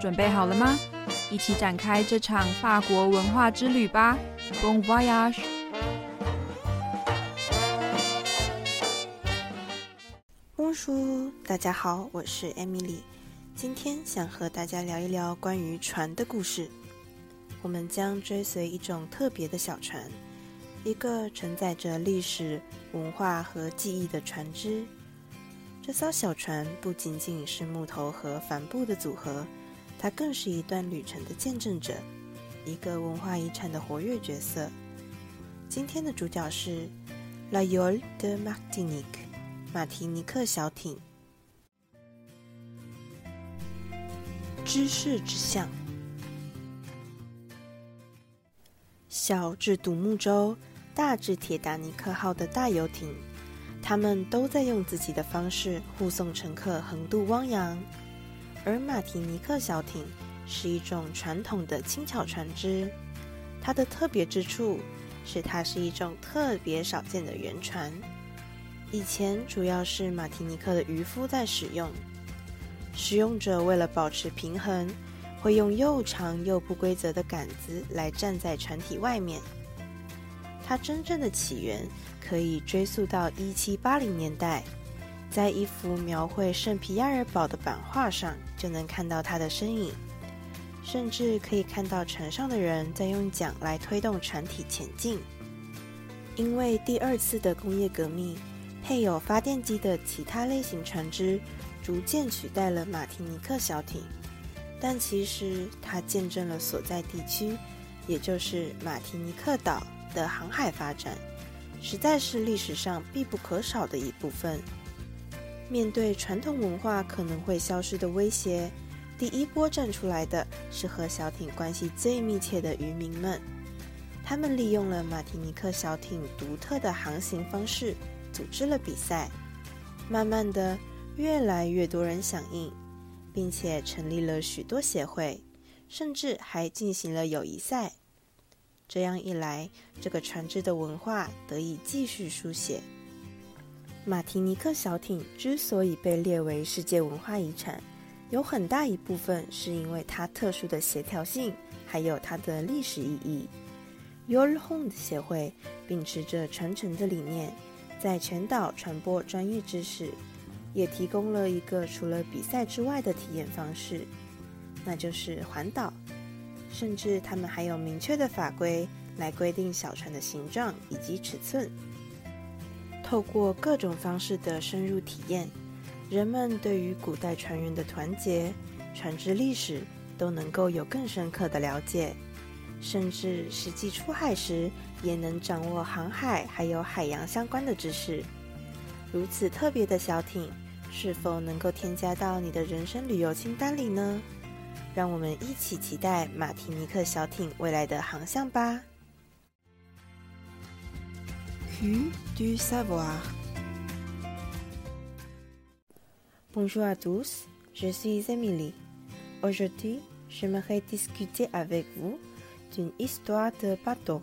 准备好了吗？一起展开这场法国文化之旅吧！Bon voyage！大家好，我是 Emily，今天想和大家聊一聊关于船的故事。我们将追随一种特别的小船，一个承载着历史文化和记忆的船只。这艘小船不仅仅是木头和帆布的组合，它更是一段旅程的见证者，一个文化遗产的活跃角色。今天的主角是 La Yole de Martinique，马提尼克小艇。知识之象，小至独木舟，大至铁达尼克号的大游艇。他们都在用自己的方式护送乘客横渡汪洋，而马提尼克小艇是一种传统的轻巧船只。它的特别之处是，它是一种特别少见的圆船。以前主要是马提尼克的渔夫在使用，使用者为了保持平衡，会用又长又不规则的杆子来站在船体外面。它真正的起源可以追溯到一七八零年代，在一幅描绘圣皮亚尔堡的版画上就能看到它的身影，甚至可以看到船上的人在用桨来推动船体前进。因为第二次的工业革命，配有发电机的其他类型船只逐渐取代了马提尼克小艇，但其实它见证了所在地区，也就是马提尼克岛。的航海发展，实在是历史上必不可少的一部分。面对传统文化可能会消失的威胁，第一波站出来的是和小艇关系最密切的渔民们。他们利用了马提尼克小艇独特的航行方式，组织了比赛。慢慢的，越来越多人响应，并且成立了许多协会，甚至还进行了友谊赛。这样一来，这个船只的文化得以继续书写。马提尼克小艇之所以被列为世界文化遗产，有很大一部分是因为它特殊的协调性，还有它的历史意义。Your Home 协会秉持着传承的理念，在全岛传播专业知识，也提供了一个除了比赛之外的体验方式，那就是环岛。甚至他们还有明确的法规来规定小船的形状以及尺寸。透过各种方式的深入体验，人们对于古代船员的团结、船只历史都能够有更深刻的了解，甚至实际出海时也能掌握航海还有海洋相关的知识。如此特别的小艇，是否能够添加到你的人生旅游清单里呢？让我们一起期待马提尼克小艇未来的航向吧。Du savoir. Bonjour à tous, je suis Emily. Aujourd'hui, j'aimerais discuter avec vous d'une histoire de bateau.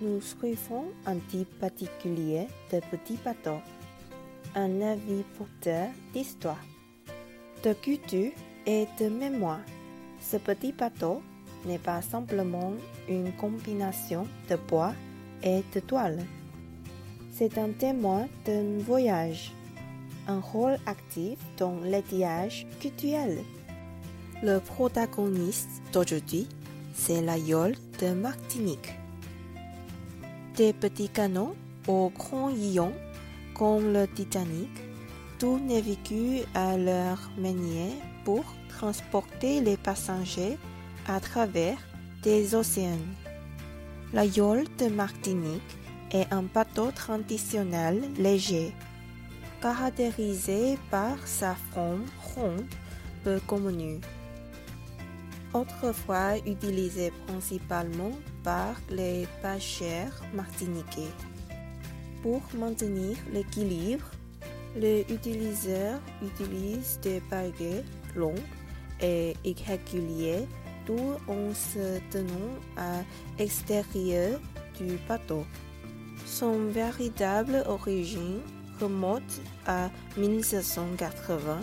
Nous suivons un type particulier de petit bateau, un navire porteur d'histoire, de culture et de mémoire. Ce petit bateau n'est pas simplement une combinaison de bois et de toile. C'est un témoin d'un voyage, un rôle actif dans l'étiage culturel. Le protagoniste d'aujourd'hui, c'est la yole de Martinique. Des petits canaux au grand ion, comme le Titanic, tout vécu à leur manière pour transporter les passagers à travers des océans. La yole de Martinique est un bateau traditionnel léger, caractérisé par sa forme ronde peu commune. Autrefois utilisé principalement par les pêcheurs martiniquais. Pour maintenir l'équilibre, les utilisateurs utilisent des baguettes longues et irréguliers, tout en se tenant à l'extérieur du bateau. Son véritable origine remonte à 1780.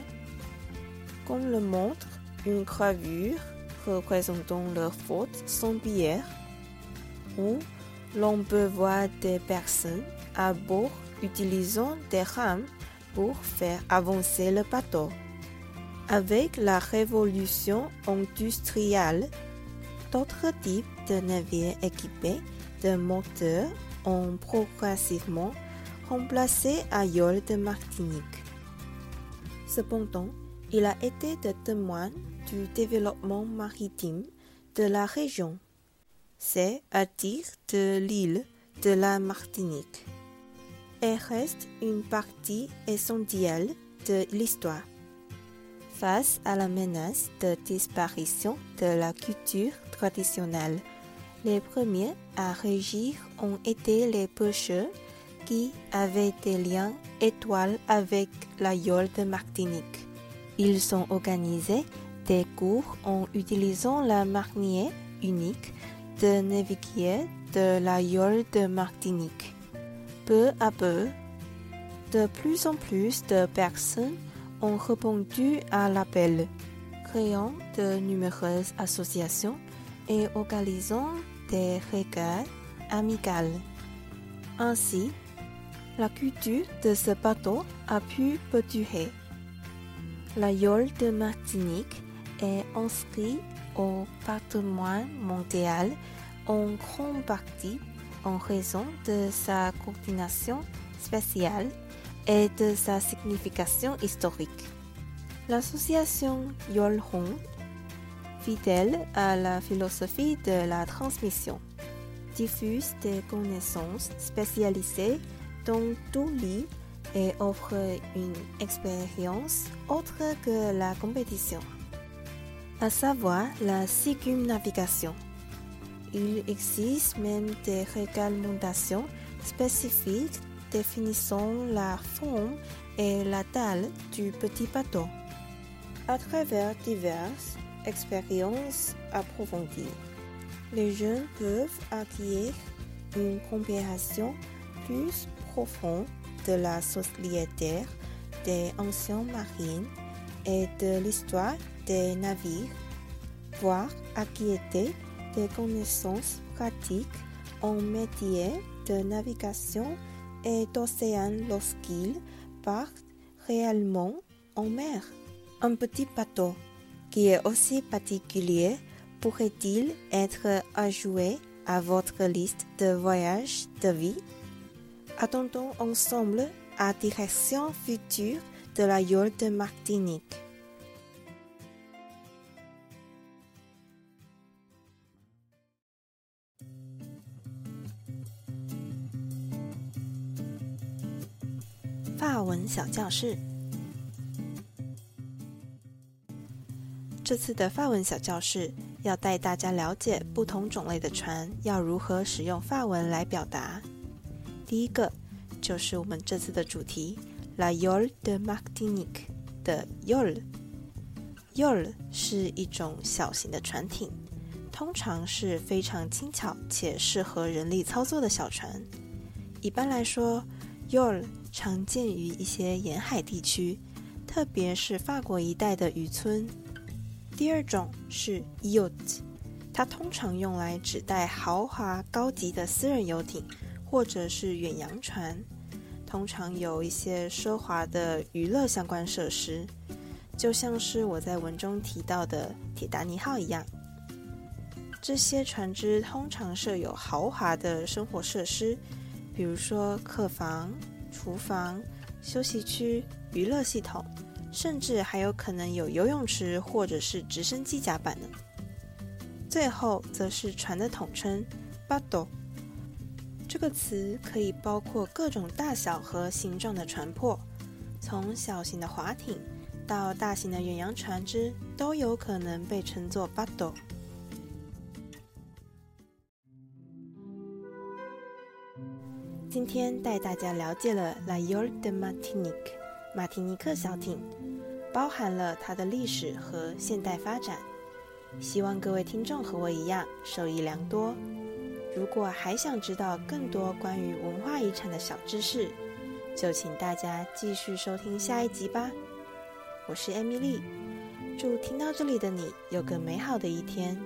Comme le montre une gravure représentant leur faute sans bière, où l'on peut voir des personnes à bord utilisant des rames pour faire avancer le bateau. Avec la révolution industrielle, d'autres types de navires équipés de moteurs ont progressivement remplacé à Yole de Martinique. Cependant, il a été de témoin du développement maritime de la région. C'est à dire de l'île de la Martinique. Et reste une partie essentielle de l'histoire. Face à la menace de disparition de la culture traditionnelle, les premiers à régir ont été les pêcheurs qui avaient des liens étoiles avec la Yole de Martinique. Ils ont organisé des cours en utilisant la marnière unique de naviguer de la Yole de Martinique. Peu à peu, de plus en plus de personnes ont répondu à l'appel, créant de nombreuses associations et organisant des régates amicales. Ainsi, la culture de ce bateau a pu perdurer. La Yole de Martinique est inscrite au patrimoine mondial en grande partie en raison de sa coordination spéciale et de sa signification historique. L'association Yolhong, fidèle à la philosophie de la transmission, diffuse des connaissances spécialisées dans tout l'île et offre une expérience autre que la compétition, à savoir la circumnavigation. Il existe même des réglementations spécifiques définissant la forme et la taille du petit bateau. À travers diverses expériences approfondies, les jeunes peuvent acquérir une compréhension plus profonde de la société des anciens marines et de l'histoire des navires, voire acquérir des connaissances pratiques en métier de navigation et d'océan lorsqu'ils partent réellement en mer. Un petit bateau qui est aussi particulier pourrait-il être ajouté à votre liste de voyages de vie? Attendons ensemble à direction future de la Yole de Martinique. 小教室。这次的法文小教室要带大家了解不同种类的船要如何使用法文来表达。第一个就是我们这次的主题，La y o l de Martinique 的 Yole。Yole 是一种小型的船艇，通常是非常轻巧且适合人力操作的小船。一般来说，Yole 常见于一些沿海地区，特别是法国一带的渔村。第二种是 Yacht，它通常用来指代豪华高级的私人游艇。或者是远洋船，通常有一些奢华的娱乐相关设施，就像是我在文中提到的铁达尼号一样。这些船只通常设有豪华的生活设施，比如说客房、厨房、休息区、娱乐系统，甚至还有可能有游泳池或者是直升机甲板呢。最后则是船的统称 b a t o 这个词可以包括各种大小和形状的船舶，从小型的划艇到大型的远洋船只，都有可能被称作 b a t o。今天带大家了解了 La Yole de Martinique 马提尼克小艇，包含了它的历史和现代发展。希望各位听众和我一样受益良多。如果还想知道更多关于文化遗产的小知识，就请大家继续收听下一集吧。我是艾米丽，祝听到这里的你有个美好的一天。